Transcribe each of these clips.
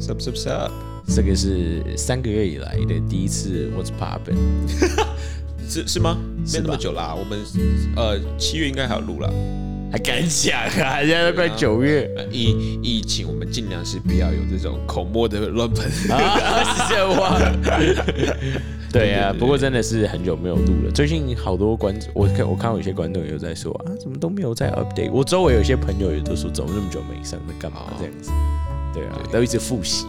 Sup sup sup，这个是三个月以来的第一次 What's Poppin，是是吗？没那么久啦，我们呃七月应该还有录啦。还敢讲啊？现在都快九月 呃疫疫情，我们尽量是不要有这种口沫的乱喷。啊，是这话。对呀、对对不过真的是很久没有录了。最近好多观众，我看我看到有些观众有在说啊，怎么都没有在 update。我周围有些朋友也都说，怎么那么久没上，在干嘛这样子？对啊，都一直复习，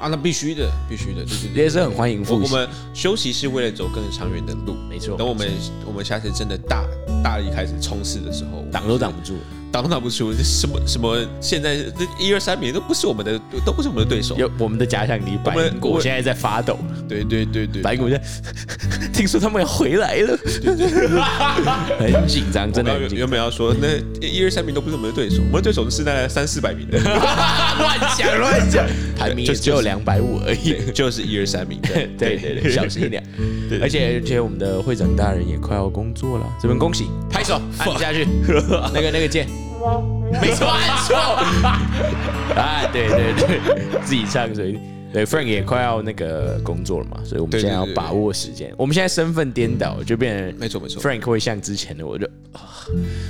啊，那必须的，必须的，对对对。也是很欢迎复习。我们休息是为了走更长远的路。没错，等我们我们下次真的大大力开始冲刺的时候，挡都挡不住。挡都挡不住，这什么什么，现在这一二三名都不是我们的，都不是我们的对手。有我们的假想敌白我们银果我现在在发抖，对对对对，白银果在听说他们要回来了，很紧张，真的很紧张。原本要说那一二三名都不是我们的对手，我们的对手是那三四百名的，乱讲乱讲，排名就只有两百五而已。就是一二三名的。对对对，小心一点。而且而且我们的会长大人也快要工作了，这边恭喜，拍手按下去，那个那个键，没错，按错。啊，对对对，自己唱所以。对，Frank 也快要那个工作了嘛，所以我们现在要把握时间。我们现在身份颠倒，就变成没错没错 Frank 会像之前的我就，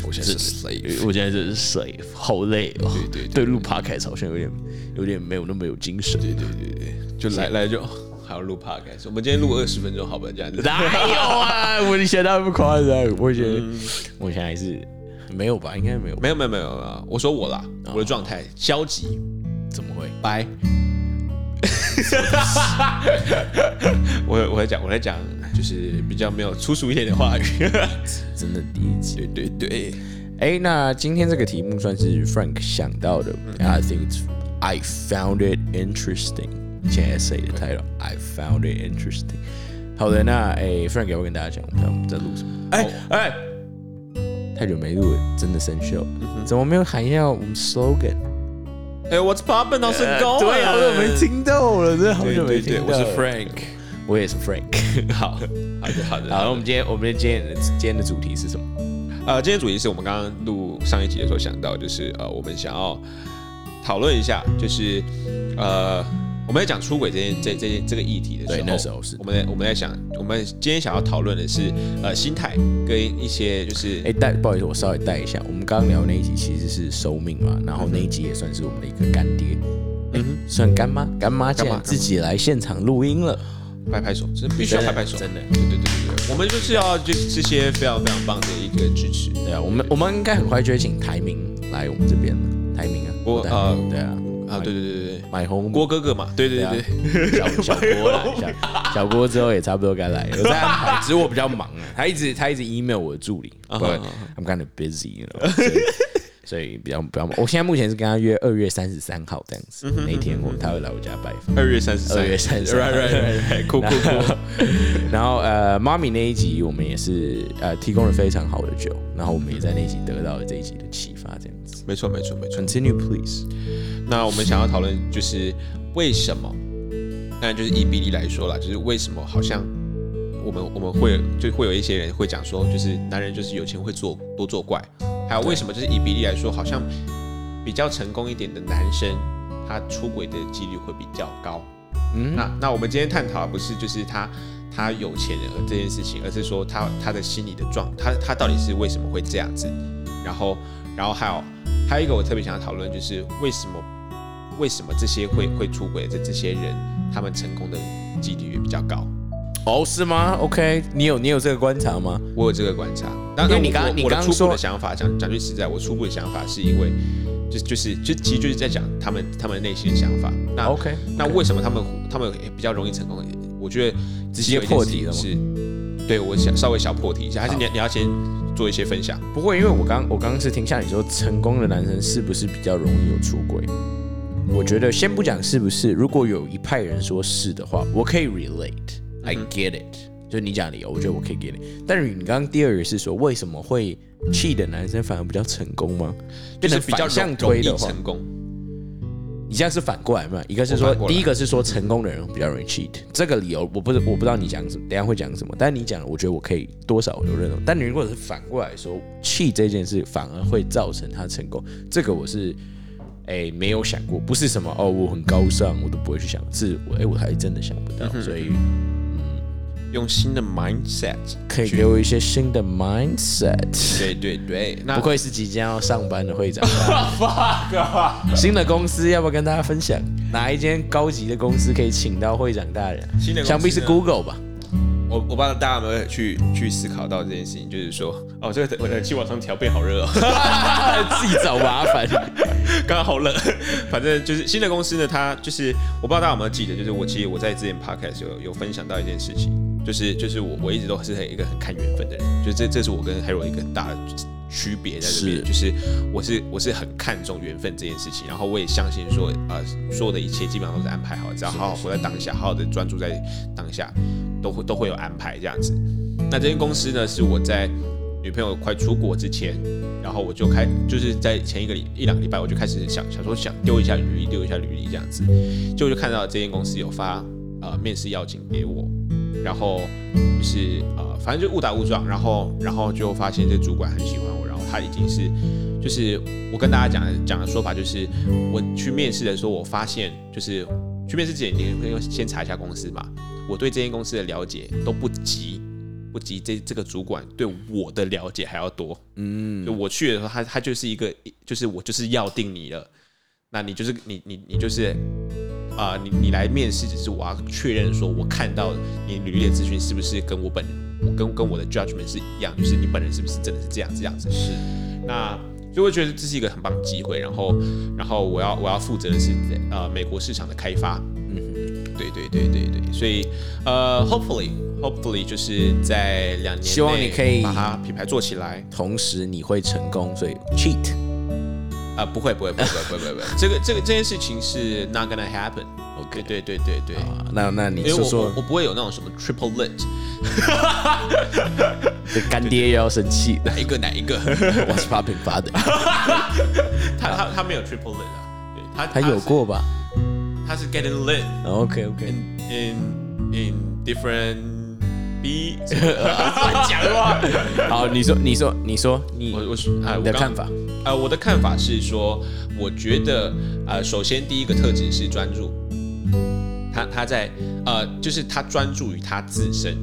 我现在是 slave，我现在真是水，好累哦。对对对，录 Podcast 好像有点有点没有那么有精神。对对对对，就来来就还要录 podcast，我们今天录二十分钟，好吧，这样子。哪有啊？我以前那么夸张，我觉得我现在还是没有吧，应该没有。没有没有没有没有，我说我啦，我的状态消极，怎么会？拜。我我在讲我在讲，就是比较没有粗俗一点的话语。真的第一集。对对对，哎，那今天这个题目算是 Frank 想到的、i think it's I found it interesting。现在 essay 的 title，I found it interesting。好的，那哎，Frank 要不要跟大家讲我们在我们在录什么？哎哎，太久没录了，真的生锈。怎么没有喊一下我们 slogan？哎，What's poppin' 好成功？对，好久没听到了，真的好对久没对对，听到。我是 Frank。我也是 Frank。好，好的好的。好，那我们今天我们今天的今天的主题是什么？呃，今天主题是我们刚刚录上一集的时候想到，就是呃，我们想要讨论一下，就是呃，我们在讲出轨这件这这件这个议题的时候，对那时候是。我们在我们在想，我们今天想要讨论的是呃心态跟一些就是哎，带不好意思，我稍微带一下，我们刚刚聊那一集其实是收命嘛，然后那一集也算是我们的一个干爹，嗯哼。算干妈，干妈竟然自己来现场录音了，拍拍手，真的必须要拍拍手，真的。对对对对对，我们就是要就是这些非常非常棒的一个支持。对啊，我们我们应该很快就会请台明来我们这边了，台明啊，对我呃对啊，啊，对对对对对，买红郭哥哥嘛，对对对对，小小郭啦，小 小郭之后也差不多该来了，我在安排，只是我比较忙啊，他一直他一直 email 我的助理啊，but I'm kind of busy，you know，所以比较比较忙。我现在目前是跟他约二月三十三号这样子，那天我他会来我家拜访。二月三十三，二月三十 right right right right，酷酷酷，然后呃，妈咪那一集我们也是呃提供了非常好的酒，然后我们也在那一集得到了这一集的启发，这样子。没错没错没错。Continue please。那我们想要讨论就是为什么，当然就是以比例来说啦，就是为什么好像我们我们会就会有一些人会讲说，就是男人就是有钱会做多作怪，还有为什么就是以比例来说，好像比较成功一点的男生，他出轨的几率会比较高。嗯，那那我们今天探讨的不是就是他他有钱人这件事情，而是说他他的心理的状，他他到底是为什么会这样子？然后然后还有还有一个我特别想要讨论，就是为什么为什么这些会会出轨的这这些人，他们成功的几率也比较高？哦，是吗？OK，你有你有这个观察吗？我有这个观察，当然你刚你刚说的想法，讲讲句实在，我初步的想法是因为就就是就其实就是在讲他们他们内心的想法。那 OK，那为什么他们他们比较容易成功？我觉得直接破题了是，对我想稍微小破题一下，还是你你要先做一些分享？不会，因为我刚我刚刚是听下你说，成功的男生是不是比较容易有出轨？我觉得先不讲是不是，如果有一派人说是的话，我可以 relate，I 嗯 get it，、就是你讲理由，我觉得我可以 get it。但是你刚刚第二个是说，为什么会 cheat 的男生反而比较成功吗？就是比较反向推的话，成功。你这样是反过来嘛？一个是说第一个是说成功的人比较容易 cheat，这个理由我不是我不知道你讲什么，等下会讲什么，但是你讲，我觉得我可以多少有认同。但你如果是反过来说 cheat 这件事反而会造成他成功，这个我是哎没有想过，不是什么哦我很高尚，我都不会去想，是我哎我还真的想不到，所以用新的 mindset 可以给我一些新的 mindset。对对对，那不愧是即将要上班的会长。新的公司要不要跟大家分享？哪一间高级的公司可以请到会长大人？新的想必是 Google 吧？我我不知道大家有没有去去思考到这件事情，就是说，哦，这个我冷气往上调变好热哦，自己找麻烦。刚刚好冷。反正就是新的公司呢，它就是我不知道大家有没有记得，就是我其实我在之前 podcast 有有分享到一件事情，就是就是我我一直都是很一个很看缘分的人，就这这是我跟 Hero 一个很大的区别在这边，就是我是我是很看重缘分这件事情，然后我也相信说，呃，所有的一切基本上都是安排好，只要好好活在当下，好好的专注在当下，都会都会有安排这样子。那这间公司呢，是我在女朋友快出国之前，然后我就开，就是在前一个礼一两个礼拜，我就开始想想说想丢一下履历，丢一下履历这样子，结果就看到这间公司有发呃面试邀请给我，然后就是呃反正就误打误撞，然后然后就发现这主管很喜欢我，然后他已经是就是我跟大家讲的讲的说法就是我去面试的时候，我发现就是去面试之前你会先查一下公司嘛，我对这间公司的了解都不及。不及这这个主管对我的了解还要多，嗯，就我去的时候，他他就是一个，就是我就是要定你了，那你就是你你你就是啊、你你来面试，只是我要确认说，我看到你履历的资讯是不是跟我本我跟跟我的 judgment 是一样，就是你本人是不是真的是这样这样子？是那所以我觉得这是一个很棒的机会，然后然后我要我要负责的是呃美国市场的开发，嗯对对对对对，所以呃，hopefully hopefully 就是在两年希望你可以把它品牌做起来。同时你会成功，所以 cheat。啊、不会不会不会不会不会不会，这个这个这件事情是 not gonna happen。OK，对对对对，啊，那那你因为我说说我我不会有那种什么 triple lit，这干爹又要生气了哪一个哪一个，？What's popping father？他他他没有 triple lit 啊，对他他有，过吧是他是 getting lit？OK OK，in in in different B，乱讲话。好，你说你说你说你我我是啊，我的看法？呃，我的看法是说，我觉得呃，首先第一个特质是专注，他他在呃，就是他专注于他自身，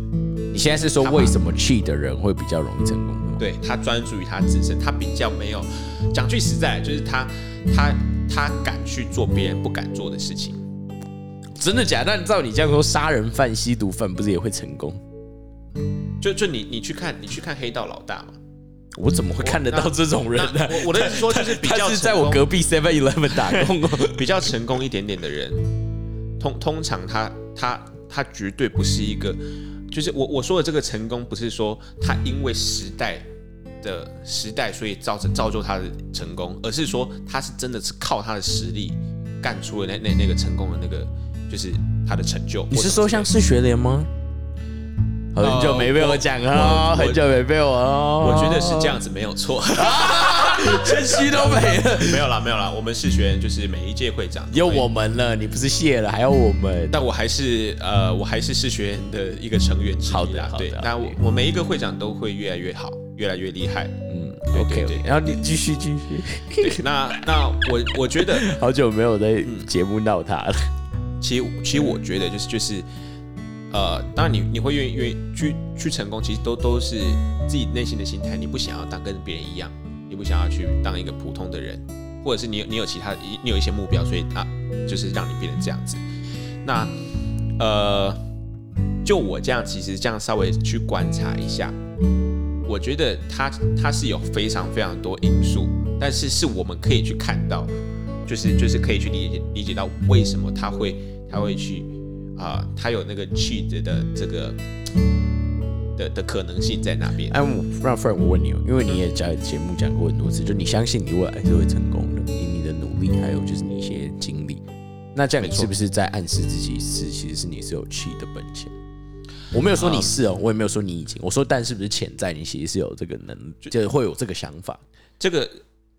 你现在是说为什么 cheat 的人会比较容易成功吗？对他专注于他自身，他比较没有讲句实在，就是他他他敢去做别人不敢做的事情。真的假的？那照你这样说，杀人犯、吸毒犯不是也会成功？就就你你去看你去看黑道老大嘛，我怎么会看得到这种人呢那？我我的意思说就是比较他是在我隔壁 Seven Eleven 打工哦。比较成功一点点的人，通通常他他他绝对不是一个，就是我我说的这个成功，不是说他因为时代的时代，所以造成造就他的成功，而是说他是真的是靠他的实力干出了那那那个成功的那个，就是他的成就。你是说像是学联吗？很久没被我讲我哦，我很久没被我哦。我觉得是这样子没有错，谦虚都没了。没有啦没有啦，我们是学员就是每一届会长有我们了，你不是谢了，还有我们。但我还是呃，我还是是学员的一个成员之一啦对，那我我每一个会长都会越来越好，越来越厉害。嗯对，OK 然后你继续继续。对，那那我我觉得，好久没有在节目闹他了。其实其实我觉得就是就是，呃，当然你你会愿意愿意去去成功，其实都都是自己内心的心态，你不想要当跟别人一样，你不想要去当一个普通的人，或者是你你有其他你有一些目标，所以啊，就是让你变成这样子。那呃，就我这样，其实这样稍微去观察一下，我觉得他他是有非常非常多因素，但是是我们可以去看到，就是就是可以去理解理解到为什么他会他会去啊、他有那个 cheat 的这个的的可能性在那边。哎，我让 Frank 我问你哦，因为你也在节目讲过很多次，就你相信你未来是会成功的，以你的努力，还有就是你一些经历。那这样你是不是在暗示自己是其实是你是有气的本钱？我没有说你是哦，我也没有说你已经，我说但是不是潜在你其实是有这个能，就会有这个想法。这个，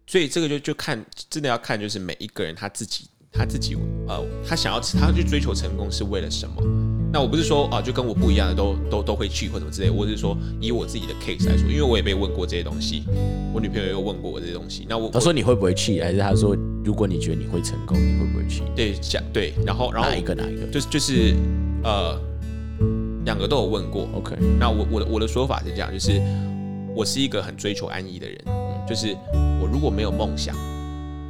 所以这个就就看真的要看，就是每一个人他自己他自己呃，他想要他去追求成功是为了什么？那我不是说啊，就跟我不一样的都都都会去或什么之类，我是说以我自己的 case 来说，因为我也被问过这些东西，我女朋友也有问过我这些东西。那我他说你会不会去，还是他说如果你觉得你会成功，你会不会去？对想对，然后然后哪一个哪一个？就是就是呃，两个都有问过。OK，那我我的我的说法是这样，就是我是一个很追求安逸的人，就是我如果没有梦想，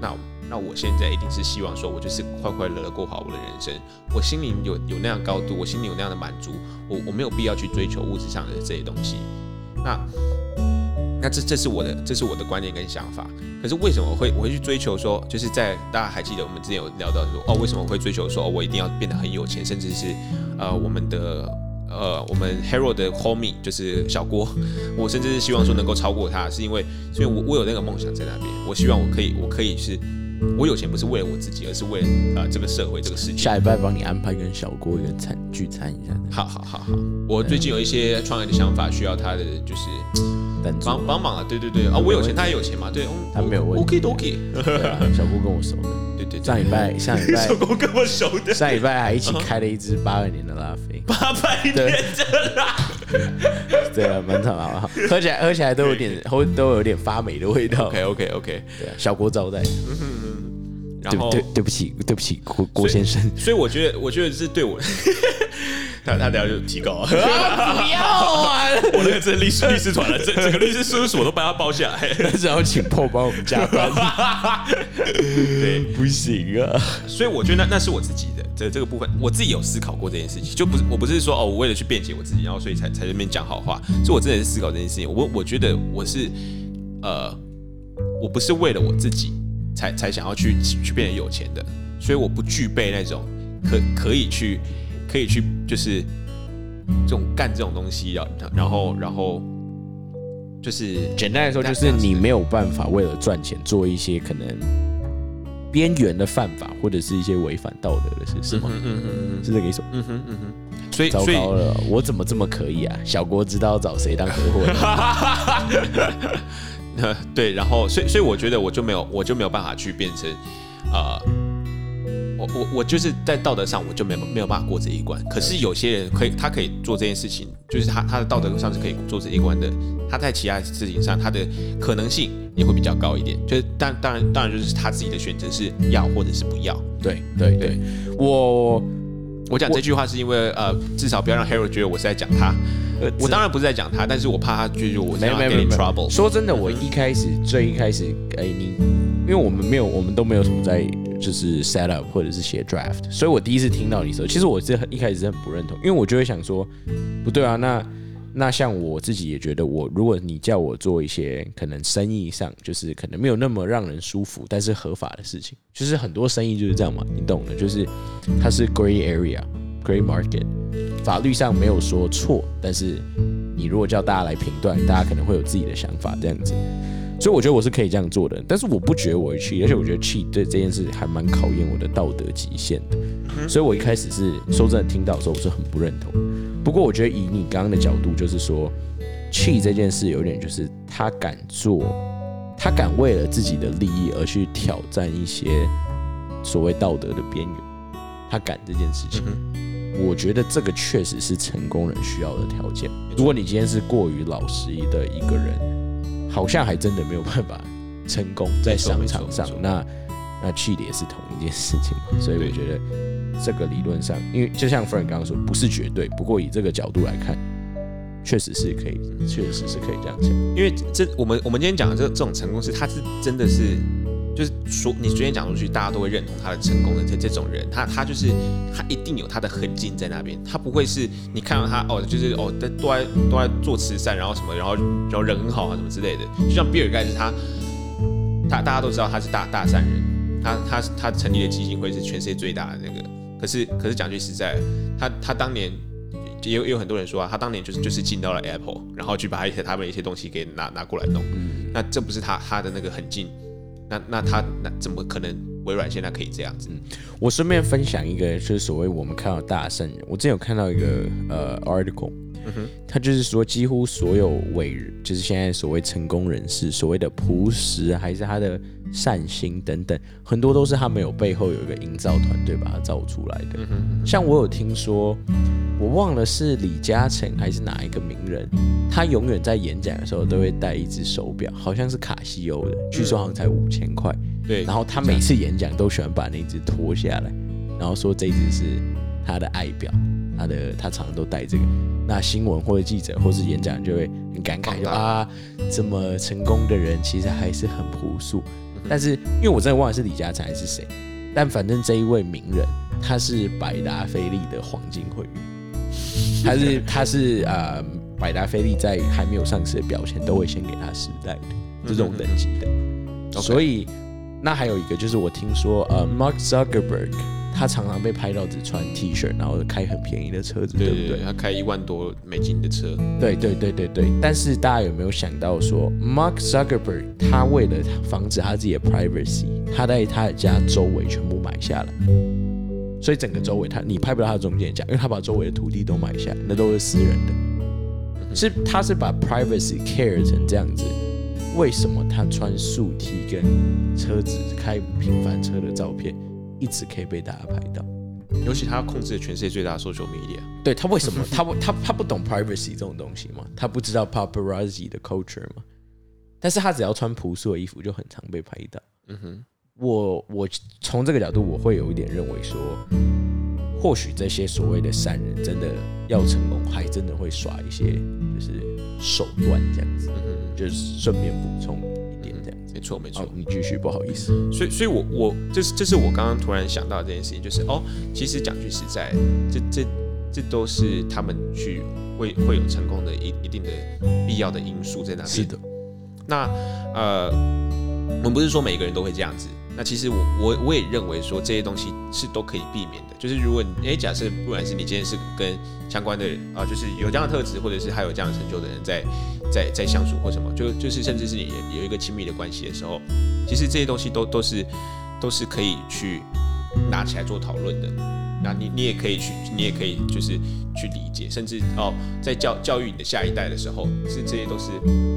那那我现在一定是希望说，我就是快快乐乐过好我的人生。我心里有有那样高度，我心里有那样的满足，我我没有必要去追求物质上的这些东西。那那这这是我的这是我的观念跟想法。可是为什么我会我会去追求说，就是在大家还记得我们之前有聊到说，哦，为什么我会追求说，我一定要变得很有钱，甚至是呃我们的呃我们 Hero 的 homie 就是小郭，我甚至是希望说能够超过他，是因为是因为我我有那个梦想在那边，我希望我可以我可以是。我有钱不是为了我自己，而是为了呃这个社会这个世界。下礼拜帮你安排跟小郭一个餐聚餐一下，好好好好，我最近有一些创业的想法，需要他的就是帮帮忙啊。对对对，啊，我有钱，他也有钱嘛，对，嗯他没有问题 OK 都 OK。小郭跟我熟的，对对对，上礼拜上礼拜 小郭跟我熟的。上礼拜还一起开了一支八二年的拉菲，八百年的拉。对啊，蛮好啊，喝起来喝起来都有点都都有点发霉的味道。OK OK OK，对啊，小郭招待，然后对对对不起对不起郭郭先生，所以我觉得我觉得是对我，他他等下就提高啊。不要啊！我那个这律师律师团了，整整个律师事务所都帮他包下来。只要请破帮我们加班，对，不行啊！所以我觉得那那是我自己的这这个部分，我自己有思考过这件事情，就不是我不是说哦，我为了去辩解我自己，然后所以才才在那边讲好话，所以我真的是思考这件事情。我我觉得我是呃，我不是为了我自己才才想要去去变得有钱的，所以我不具备那种可可以去可以去就是这种干这种东西，啊然后然后就是简单来说，就是你没有办法为了赚钱做一些可能边缘的犯法，或者是一些违反道德的事，是吗？嗯嗯嗯是这个意思吗？嗯哼嗯哼，所以糟糕了，我怎么这么可以啊？小郭知道找谁当合伙人，呃，对，然后所以所以我觉得我就没有我就没有办法去变成，呃，我我我就是在道德上我就没有没有办法过这一关。可是有些人可以，他可以做这件事情，就是他他的道德上是可以做这一关的，他在其他事情上他的可能性也会比较高一点。就是当当然当然就是他自己的选择是要或者是不要。对对对，我我讲这句话是因为呃，至少不要让 Harold 觉得我是在讲他。呃我当然不是在讲他，但是我怕他觉得我这没有样给你 trouble。说真的，我一开始最一开始，哎，你因为我们没有，我们都没有什么在就是 set up 或者是写 draft，所以我第一次听到你的时候，其实我是很一开始是很不认同，因为我就会想说，不对啊，那那像我自己也觉得我，如果你叫我做一些可能生意上就是可能没有那么让人舒服，但是合法的事情，就是很多生意就是这样嘛，你懂的，就是它是 gray area。Gray market，法律上没有说错，但是你如果叫大家来评断，大家可能会有自己的想法这样子。所以我觉得我是可以这样做的，但是我不觉得我会去，而且我觉得 cheat 对这件事还蛮考验我的道德极限的。所以我一开始是说真的听到的时候，我是很不认同。不过我觉得以你刚刚的角度，就是说 cheat 这件事有点就是他敢做，他敢为了自己的利益而去挑战一些所谓道德的边缘，他敢这件事情。我觉得这个确实是成功人需要的条件。如果你今天是过于老实的一个人，好像还真的没有办法成功在商场上。那那 cheat 也是同一件事情嘛，所以我觉得这个理论上，因为就像 Frank 刚刚说，不是绝对，不过以这个角度来看，确实是可以，确实是可以这样讲。因为这我们我们今天讲的这这种成功是，他是真的是，就是说你昨天讲出去，大家都会认同他的成功的这这种人，他他就是他一定有他的痕迹在那边，他不会是你看到他哦，就是哦在都在都在做慈善，然后什么，然后然后人很好啊什么之类的，就像比尔盖茨他他大家都知道他是大大善人，他他他成立的基金会是全世界最大的那个，可是可是讲句实在，他他当年。也有也有很多人说啊，他当年就是就是进到了 Apple，然后去把一些他们一些东西给拿拿过来弄，那这不是他他的那个很近，那那他那怎么可能微软现在可以这样子？我顺便分享一个，就是所谓我们看到大圣人。我之前有看到一个呃 article，他就是说，几乎所有伟人，就是现在所谓成功人士，所谓的朴实，还是他的善心等等，很多都是他们有背后有一个营造团队把它造出来的。像我有听说，我忘了是李嘉诚还是哪一个名人，他永远在演讲的时候都会戴一只手表，好像是卡西欧的，据说好像才五千块。对，然后他每次演讲都喜欢把那只脱下来，然后说这只是他的爱表，他的他常常都戴这个。那新闻或者记者或是演讲就会很感慨，就啊，这么成功的人其实还是很朴素。但是因为我真的忘了是李嘉诚还是谁，但反正这一位名人他是百达翡丽的黄金会员，他是他是呃百达翡丽在还没有上市的表现都会先给他试戴的这种等级的，所以。那还有一个就是我听说，呃，Mark Zuckerberg 他常常被拍到只穿 T 恤，然后开很便宜的车子，对不对？他开一万多美金的车。对对对对对。但是大家有没有想到说，Mark Zuckerberg 他为了防止他自己的 privacy，他在他的家周围全部买下来，所以整个周围他你拍不到他的中间家，因为他把周围的土地都买下，那都是私人的。是他是把 privacy care 成这样子。为什么他穿素 T 跟车子开平凡车的照片，一直可以被大家拍到？尤其他要控制全世界最大的 social media，对他为什么？他不他他不懂 privacy 这种东西吗？他不知道 paparazzi 的 culture 吗？但是他只要穿朴素的衣服，就很常被拍到。嗯哼，我我从这个角度，我会有一点认为说，或许这些所谓的善人，真的要成功，还真的会耍一些就是手段这样子。就是顺便补充一点这样，没错没错。你继续，不好意思。所以所以，我我这是这是我刚刚突然想到这件事情，就是哦，其实讲句实在，这这这都是他们去会会有成功的一一定的必要的因素在那边。是的。那呃，我们不是说每个人都会这样子。那其实我我我也认为说这些东西是都可以避免的。就是如果你哎，假设不管是你今天是跟相关的啊，就是有这样的特质，或者是还有这样的成就的人在。在在相处或什么，就就是甚至是你有一个亲密的关系的时候，其实这些东西都都是都是可以去拿起来做讨论的。那你你也可以去，你也可以就是去理解，甚至哦，在教教育你的下一代的时候，是这些都是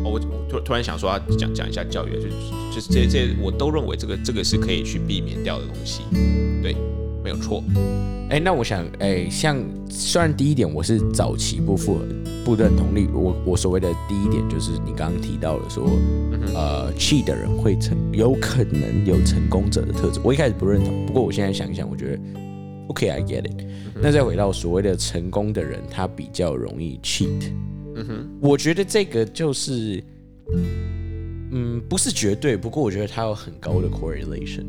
哦，我突突然想说要讲讲一下教育，就是就是这些这些我都认为这个这个是可以去避免掉的东西，对。没有错，哎，那我想，哎，像虽然第一点我是早期不符合不认同力，我我所谓的第一点就是你刚刚提到了说，呃，气的人会成，有可能有成功者的特质，我一开始不认同，不过我现在想一想，我觉得，OK，I get it。那再回到所谓的成功的人，他比较容易 cheat，嗯哼，我觉得这个就是，嗯，不是绝对，不过我觉得他有很高的 correlation。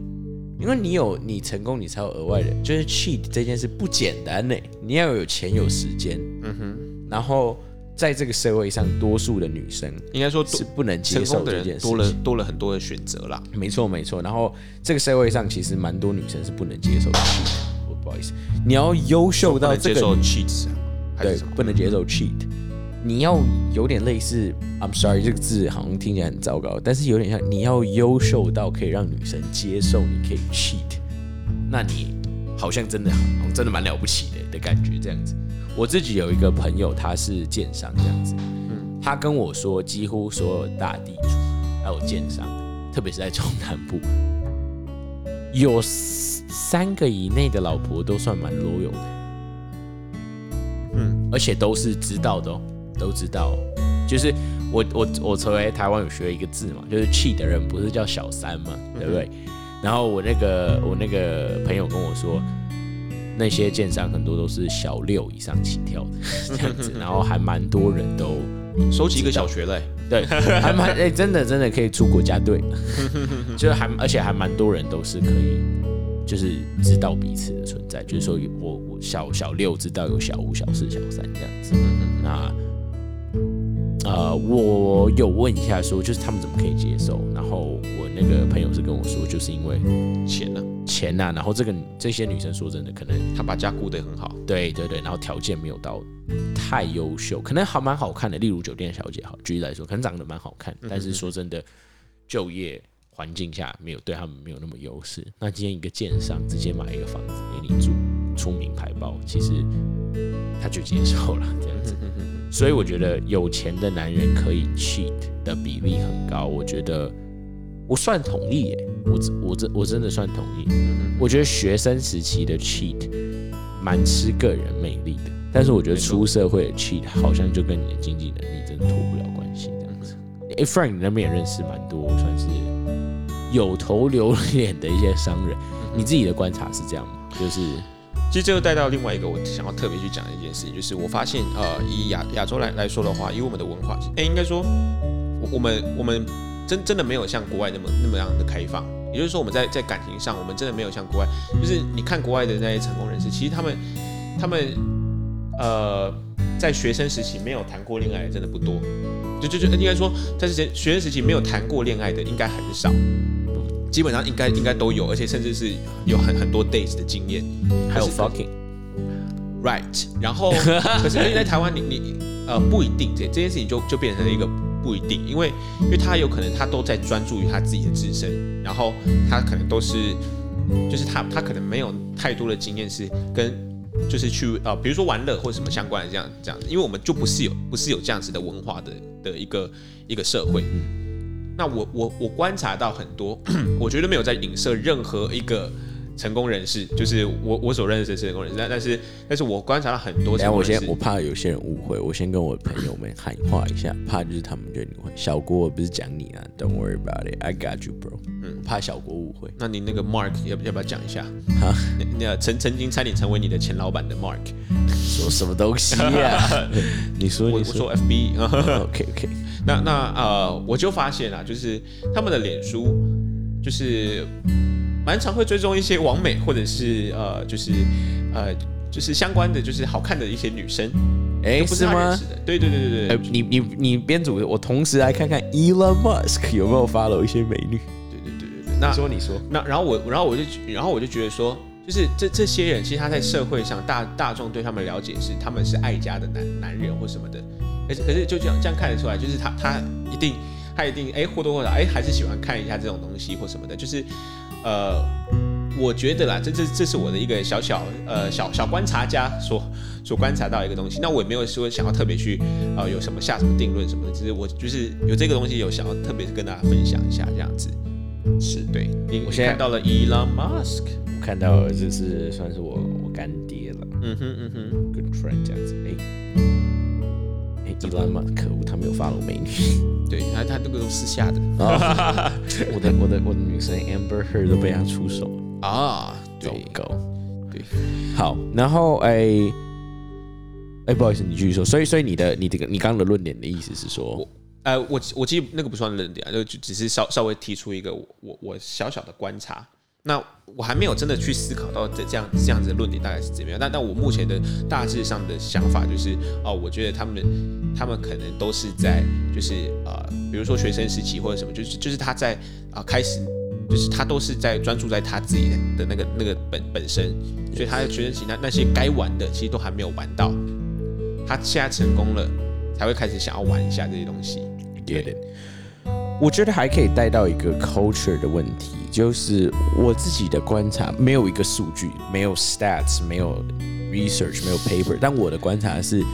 因为你有你成功，你才有额外的，就是 cheat 这件事不简单呢。你要有钱有时间，嗯哼。然后在这个社会上，多数的女生应该说是不能接受这件事，多了多了很多的选择啦。没错没错。然后这个社会上其实蛮多女生是不能接受 cheat。不好意思，你要优秀到这个 cheat，对，不能接受 cheat。你要有点类似，I'm sorry，这个字好像听起来很糟糕，但是有点像你要优秀到可以让女生接受，你可以 cheat，那你好像真的好像真的蛮了不起的的感觉这样子。我自己有一个朋友，他是建商这样子，嗯，他跟我说，几乎所有大地主还有建商，特别是在中南部，有三个以内的老婆都算蛮 loyal 的，嗯，而且都是知道的哦。都知道，就是我我我成为台湾有学一个字嘛，就是气的人不是叫小三嘛，对不对？然后我那个我那个朋友跟我说，那些建商很多都是小六以上起跳的这样子，然后还蛮多人都收集一个小学嘞，对，还蛮哎真的真的可以出国家队，就是还而且还蛮多人都是可以，就是知道彼此的存在，就是说我我小小六知道有小五小四小三这样子，那。呃，我有问一下，说就是他们怎么可以接受？然后我那个朋友是跟我说，就是因为钱呢，钱呐。然后这个这些女生说真的，可能她把家顾得很好，对对对。然后条件没有到太优秀，可能还蛮好看的。例如酒店小姐，好举例来说，可能长得蛮好看，但是说真的，就业环境下没有对他们没有那么优势。那今天一个建商直接买一个房子给你住，出名牌包，其实他就接受了这样子。所以我觉得有钱的男人可以 cheat 的比例很高。我觉得我算同意耶，我真我真我真的算同意。我觉得学生时期的 cheat 蛮吃个人魅力的，但是我觉得出社会的 cheat 好像就跟你的经济能力真的脱不了关系这样子。哎，Frank，你那边也认识蛮多算是有头有脸的一些商人，你自己的观察是这样吗？就是其实这又带到另外一个我想要特别去讲的一件事情，就是我发现，呃，以亚亚洲来来说的话，以我们的文化，哎，应该说，我我们我们真真的没有像国外那么那么样的开放。也就是说，我们在在感情上，我们真的没有像国外，就是你看国外的那些成功人士，其实他们他们呃，在学生时期没有谈过恋爱真的不多，就就就应该说，在这些学生时期没有谈过恋爱的应该很少，基本上应该应该都有，而且甚至是有很很多 days 的经验，还有 fucking right，然后可是在台湾，你你呃不一定这这件事情就就变成了一个。不一定，因为因为他有可能他都在专注于他自己的自身，然后他可能都是，就是他他可能没有太多的经验是跟就是去呃比如说玩乐或者什么相关的这样这样子，因为我们就不是有不是有这样子的文化的的一个一个社会。那我我我观察到很多，我觉得没有在影射任何一个。成功人士就是我我所认识的成功人士，但但是但是我观察了很多。然后我先我怕有些人误会，我先跟我朋友们喊话一下，怕就是他们觉得你会小郭我不是讲你啊，Don't worry about it, I got you, bro。嗯，怕小郭误会。那你那个 Mark 要要不要讲一下？哈，那曾曾经差点成为你的前老板的 Mark，说什么东西 呀？你说我说 FB。OK OK。那那呃，我就发现啊，就是他们的脸书就是。蛮常会追踪一些网美，或者是呃，就是呃，就是相关的，就是好看的一些女生。哎，是吗？对对对对对。你你你编组，我同时来看看 Elon Musk 有没有 follow 一些美女。对对对对对。那说你说，那然后我然后我就然后我就觉得说，就是这这些人，其实他在社会上大大众对他们了解是他们是爱家的男男人或什么的。可是可是就这样这样看得出来，就是他他一定他一定哎或多或少哎还是喜欢看一下这种东西或什么的，就是。呃，我觉得啦，这这这是我的一个小小呃小小观察家所所观察到一个东西。那我也没有说想要特别去呃有什么下什么定论什么的，只是我就是有这个东西有想要特别跟大家分享一下这样子。是对，我现在看到了 Elon Musk，我看到了就是算是我我干爹了。嗯哼嗯哼，Good friend 这样子。哎哎，Elon Musk 可恶，他没有发了美女。对他，他这个都私下 的。我的我的我的女神 Amber Heard 都被他出手了啊！糟糕，对，好，然后哎哎，不好意思，你继续说。所以，所以你的你这个你刚刚的论点的意思是说，我呃，我我其实那个不算论点，啊就只是稍稍微提出一个我我小小的观察。那我还没有真的去思考到这这样这样子的论点大概是怎么样，但但我目前的大致上的想法就是，哦，我觉得他们他们可能都是在就是呃，比如说学生时期或者什么，就是就是他在啊开始，就是他都是在专注在他自己的那个那个本本身，所以他在学生期那那些该玩的其实都还没有玩到，他现在成功了才会开始想要玩一下这些东西。对我觉得还可以带到一个 culture 的问题。就是我自己的观察，没有一个数据，没有 stats，没有 research，没有 paper。但我的观察是，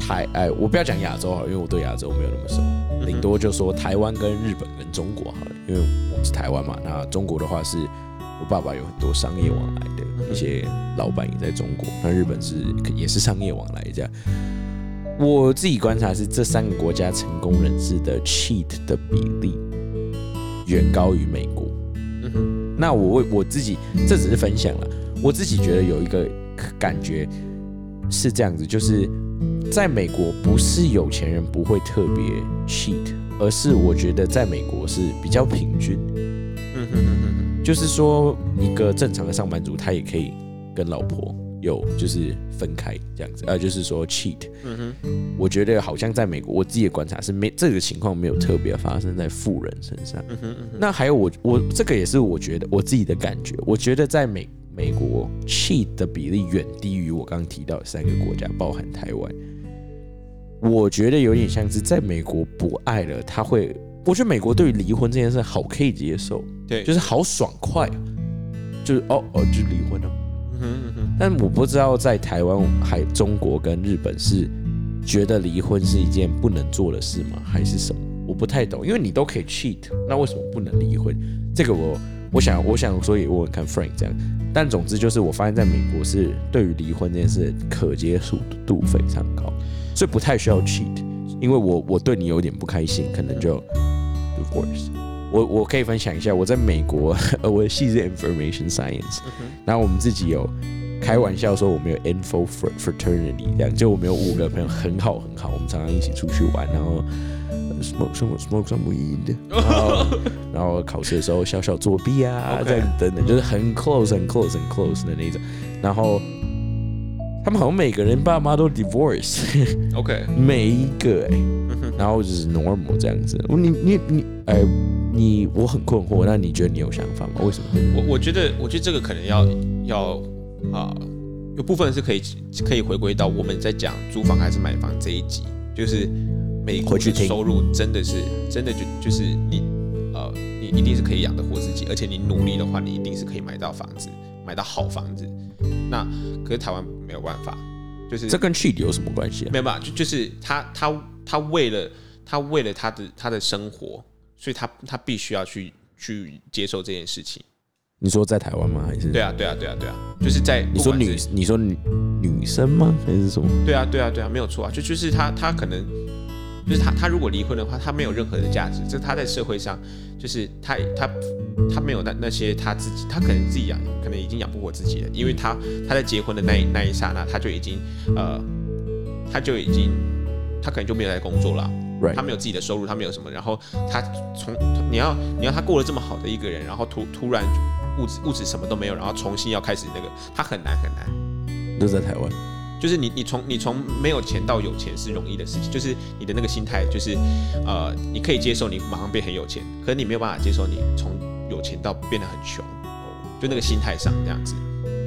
台哎，我不要讲亚洲好，因为我对亚洲没有那么熟，顶多就说台湾跟日本跟中国好了，因为我是台湾嘛。那中国的话是我爸爸有很多商业往来的一些老板也在中国，那日本是也是商业往来这样。我自己观察是这三个国家成功人士的 cheat 的比例远高于美国。那我为我自己，这只是分享了。我自己觉得有一个感觉是这样子，就是在美国不是有钱人不会特别 cheat，而是我觉得在美国是比较平均。嗯哼哼哼，就是说一个正常的上班族，他也可以跟老婆。有就是分开这样子，呃，就是说 cheat。嗯哼，我觉得好像在美国，我自己的观察是没这个情况没有特别发生在富人身上。嗯哼，那还有我我这个也是我觉得我自己的感觉，我觉得在美美国 cheat 的比例远低于我刚刚提到的三个国家，包含台湾。我觉得有点像是在美国不爱了，他会，我觉得美国对于离婚这件事好可以接受，对，就是好爽快，就是哦哦就离婚了。但我不知道在台湾、还中国跟日本是觉得离婚是一件不能做的事吗？还是什么？我不太懂，因为你都可以 cheat，那为什么不能离婚？这个我我想我想说也问问看 Frank 这样，但总之就是我发现在美国是对于离婚这件事可接受度非常高，所以不太需要 cheat，因为我我对你有点不开心，可能就 divorce。我我可以分享一下，我在美国，呃，我的系是 information science，然后我们自己有开玩笑说我们有 info fr- fraternity，这样就我们有五个朋友很好很好，我们常常一起出去玩，然后呃 smoke some smoke some weed，然后然后考试的时候小小作弊啊这样等等，就是很 close 很 close 很 close 的那种，然后他们好像每个人爸妈都 divorce，OK，每一个然后就是 normal 这样子。你你你，哎，你我很困惑，那你觉得你有想法吗？为什么？我我觉得我觉得这个可能要要啊、有部分是可以可以回归到我们在讲租房还是买房这一集，就是美国回去收入真的是真的就就是你呃你一定是可以养得活自己，而且你努力的话，你一定是可以买到房子，买到好房子。那可是台湾没有办法，就是这跟 cheat 有什么关系啊？没有办法，就就是他他他为了他为了他的他的生活，所以他他必须要去去接受这件事情。你说在台湾吗？还是对啊，对啊，对啊，对啊，就是在你说女你说女女生吗？还是什么？对啊，对啊，对啊，没有错啊，就就是他他可能就是他他如果离婚的话，他没有任何的价值，这他在社会上就是他他他没有那那些他自己，他可能自己养，可能已经养不活自己了，因为他他在结婚的那一那一刹那，他就已经呃他就已经他可能就没有在工作了。他没有自己的收入，他没有什么，然后他从你要你要他过了这么好的一个人，然后突突然物质物质什么都没有，然后重新要开始那个，他很难很难。都在台湾。就是你你从你从没有钱到有钱是容易的事情，就是你的那个心态，就是呃，你可以接受你马上变很有钱，可是你没有办法接受你从有钱到变得很穷，就那个心态上这样子。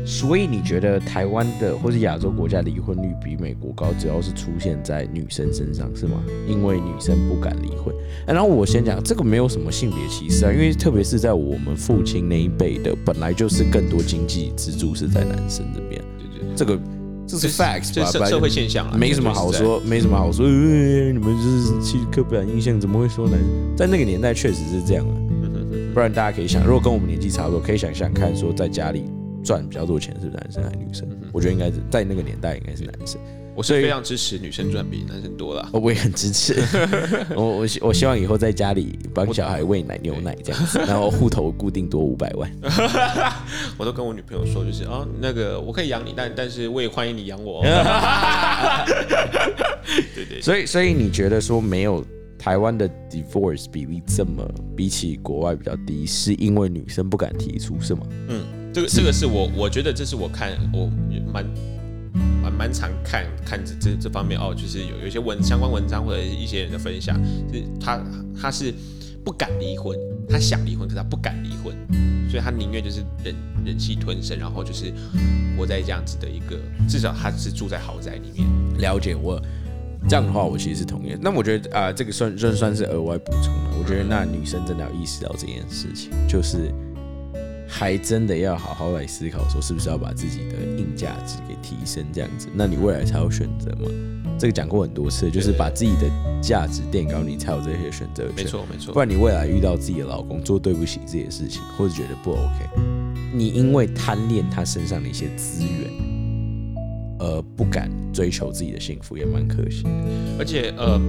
所以你觉得台湾的或是亚洲国家离婚率比美国高，主要是出现在女生身上是吗？因为女生不敢离婚。啊然后我先讲这个没有什么性别歧视啊，因为特别是在我们父亲那一辈的，本来就是更多经济支柱是在男生这边，对对对，这个这是 facts 这是社社会现象啊，没什么好说，没什么好说。呃，你们就是其实刻板印象，怎么会说男？在那个年代确实是这样啊。不然大家可以想，如果跟我们年纪差不多，可以想想看，说在家里赚比较多钱是男生还是女生？我觉得应该是在那个年代应该是男生。我是非常支持女生赚比男生多啦。哦我也很支持。我我希我希望以后在家里帮小孩喂奶、牛奶这样子，然后户头固定多五百万。我都跟我女朋友说，就是哦，那个我可以养你，但但是我也欢迎你养我、哦。对对，所以所以你觉得说没有台湾的 divorce 比例这么比起国外比较低，是因为女生不敢提出是吗？嗯，这个这个是我我觉得这是我看我蛮蛮蛮常看看这这这方面哦，就是有有一些文相关文章或者一些人的分享，就是他他是不敢离婚，他想离婚，可是他不敢离婚，所以他宁愿就是忍忍气吞声，然后就是活在这样子的一个，至少他是住在豪宅里面。了解我。这样的话，我其实是同意。那我觉得啊、这个算算算是额外补充了。我觉得那女生真的要意识到这件事情，就是还真的要好好来思考，说是不是要把自己的硬价值给提升，这样子，那你未来才有选择嘛。这个讲过很多次，就是把自己的价值垫高，你才有这些选择权。没错没错不，然你未来遇到自己的老公做对不起自己的事情，或者觉得不 OK，你因为贪恋他身上的一些资源，而不敢追求自己的幸福，也蛮可惜的。而且呃。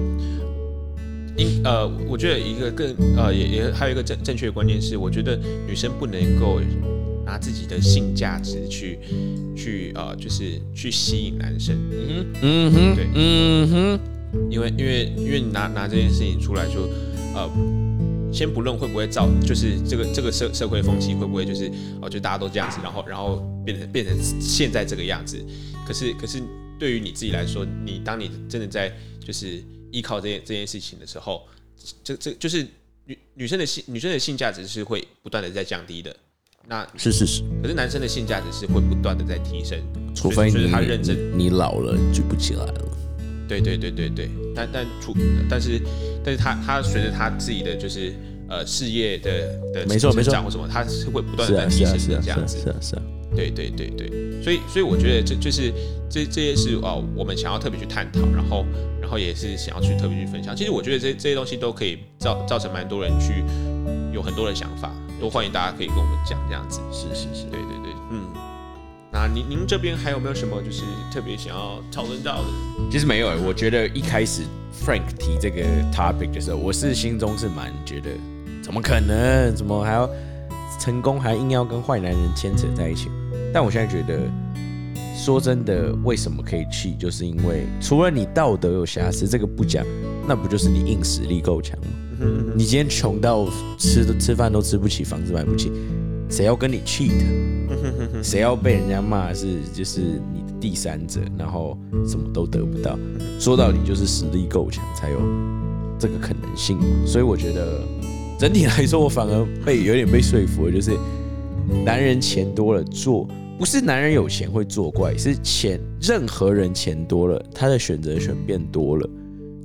应呃，我觉得一个更呃，也也还有一个正正确的观念是，我觉得女生不能够拿自己的性价值去去呃，就是去吸引男生，嗯哼嗯哼，对。嗯哼，因为因为因为你拿拿这件事情出来就呃，先不论会不会造，就是这个这个社社会风气会不会就是哦、就大家都这样子，然后然后变成变成现在这个样子，可是可是对于你自己来说，你当你真的在就是依靠这件这件事情的时候，这这就是女女生的性女生的性价值是会不断的在降低的。那是事实。可是男生的性价值是会不断的在提升，除非你他认真，你老了举不起来了。对对对对对，但但除但是但是他他随着他自己的就是呃事业的的没错没错或什么，他是会不断的在提升的这样子。是啊，是啊。对对对对，所以所以我觉得这就是这这些是哦，我们想要特别去探讨，然后然后也是想要去特别去分享。其实我觉得这这些东西都可以造造成蛮多人去有很多的想法，都欢迎大家可以跟我们讲这样子。是是是，对对对，嗯。那您您这边还有没有什么就是特别想要讨论到的？其实没有、欸，我觉得一开始 Frank 提这个 topic 的时候，我是心中是蛮觉得，怎么可能？怎么还要成功还硬要跟坏男人牵扯在一起？但我现在觉得，说真的，为什么可以气？就是因为除了你道德有瑕疵，这个不讲，那不就是你硬实力够强吗？你今天穷到吃都吃饭都吃不起，房子买不起，谁要跟你 cheat？谁要被人家骂是就是你的第三者，然后什么都得不到？说到底就是实力够强才有这个可能性嘛。所以我觉得整体来说，我反而被有点被说服了，就是男人钱多了做，不是男人有钱会作怪，是钱任何人钱多了，他的选择权变多了，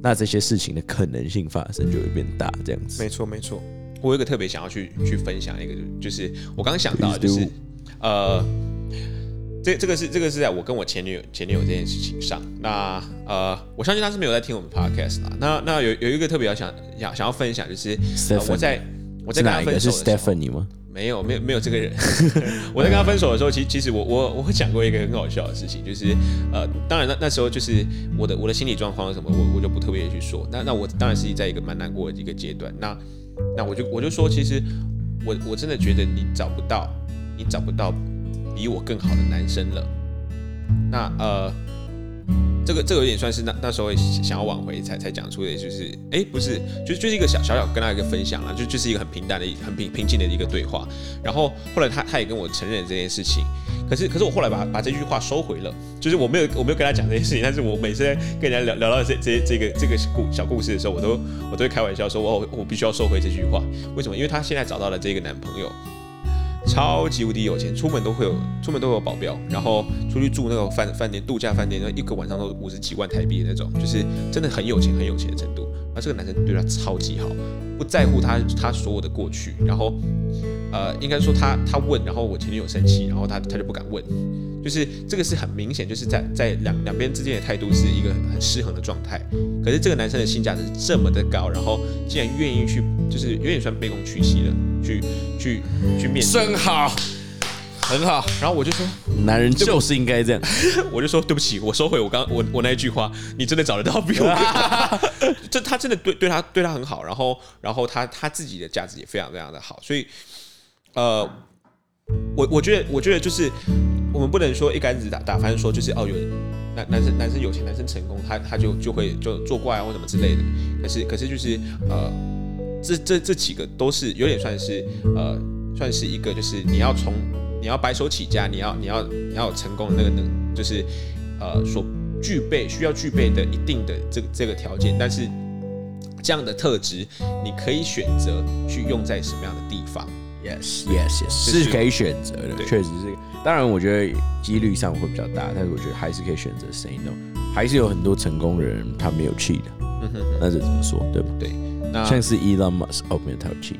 那这些事情的可能性发生就会变大，这样子。没错没错，我有一个特别想要去去分享一个，就是我刚刚想到，就是呃，这这个是这个是在我跟我前女友前女友这件事情上。那呃，我相信她是没有在听我们 podcast 啦。那那有有一个特别要想想想要分享，就是、我在我在跟她是哪一个？是分手的时候，Stephanie 吗？没有没有没有这个人。我在跟他分手的时候，其实其实我我我讲过一个很好笑的事情，就是呃，当然那那时候就是我的我的心理状况是什么，我我就不特别地去说。那那我当然是在一个蛮难过的一个阶段。那那我就我就说，其实我我真的觉得你找不到，你找不到比我更好的男生了。那呃，这个这个有点算是那那时候想要挽回才才讲出的，就是哎、不是，就就是一个小小小跟他一个分享啦，就就是一个很平淡的、很平平静的一个对话。然后后来他他也跟我承认这件事情，可是可是我后来把把这句话收回了，就是我没有我没有跟他讲这件事情，但是我每次跟人家聊聊到这这这个这个故小故事的时候，我都我都会开玩笑说，我我必须要收回这句话。为什么？因为她现在找到了这个男朋友，超级无敌有钱，出门都会有出门都有保镖，然后出去住那个饭饭店度假饭店，那一个晚上都五十几万台币的那种，就是真的很有钱很有钱的程度。而这个男生对他超级好，不在乎他他所有的过去，然后呃，应该说他他问，然后我前女友生气，然后他他就不敢问，就是这个是很明显，就是在在两两边之间的态度是一个很失衡的状态。可是这个男生的性价值这么的高，然后竟然愿意去，就是有点算卑躬屈膝了，去去去面对。真好，很好。然后我就说，男人就是应该这样。我就说对不起，我收回我刚我我那一句话，你真的找得到比我更？这他真的对对他对他很好，然后然后他他自己的价值也非常非常的好，所以呃，我我觉得我觉得就是我们不能说一竿子打打翻说就是哦有男男生男生有钱男生成功他他就就会就作怪啊或什么之类的，可是可是就是呃这这这几个都是有点算是呃算是一个就是你要从你要白手起家，你要你要你要有成功的那个能就是呃所具备需要具备的一定的这个这个条件，但是这样的特质你可以选择去用在什么样的地方。Yes, yes, yes，就是是可以选择的，对确实是。当然，我觉得几率上会比较大，但是我觉得还是可以选择 say no。还是有很多成功的人他没有 cheat 那是怎么说，对不？对，那像是 Elon Musk，哦，没有，他有 cheat。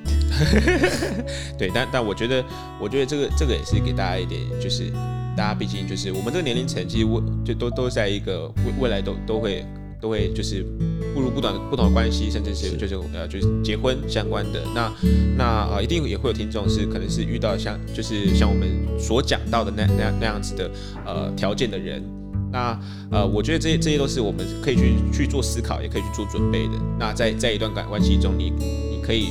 对，但但我觉得，我觉得这个这个也是给大家一点，就是大家毕竟就是我们这个年龄层，其实未就都都在一个未未来都都会都会就是步入不短不同的关系，甚至是就是呃就是结婚相关的。那那呃一定也会有听众是可能是遇到像就是像我们所讲到的那那那样子的呃条件的人。那呃，我觉得这些这些都是我们可以去去做思考，也可以去做准备的。那在在一段感关系中，你你可以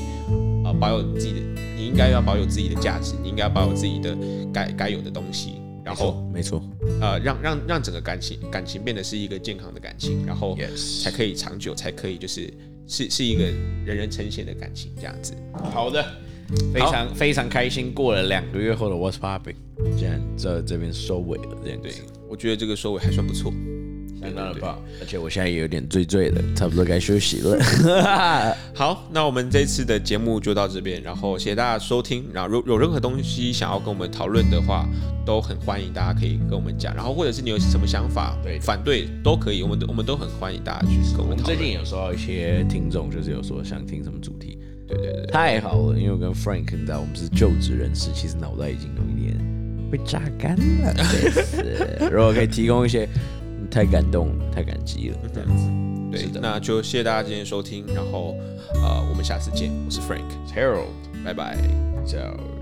呃保有自己的，你应该要保有自己的价值，你应该要保有自己的该该有的东西，然后没错呃让让让整个感情感情变得是一个健康的感情，然后才可以长久，才可以就是是是一个人人称羡的感情这样子。好的，非常非常开心。过了两个月后的 What's Popping，竟然在这边收尾了，这样对子，我觉得这个收尾还算不错。相当的棒。而且我现在也有点醉醉的，差不多该休息了。好，那我们这次的节目就到这边，然后谢谢大家收听。然后如有任何东西想要跟我们讨论的话，都很欢迎大家可以跟我们讲。然后或者是你有什么想法、对反对都可以，我们都我们都很欢迎大家去跟我我们讨论。近有收到一些听众，就是有说想听什么主题，对对对，太好了，因为我跟 Frank 你知道，我们是就职人士，其实脑袋已经有一点被榨干了。对如果可以提供一些，嗯太感动，太感激了，这样子。对，的那就谢谢大家今天收听，然后呃，我们下次见，我是 Frank，Harold，拜拜。so。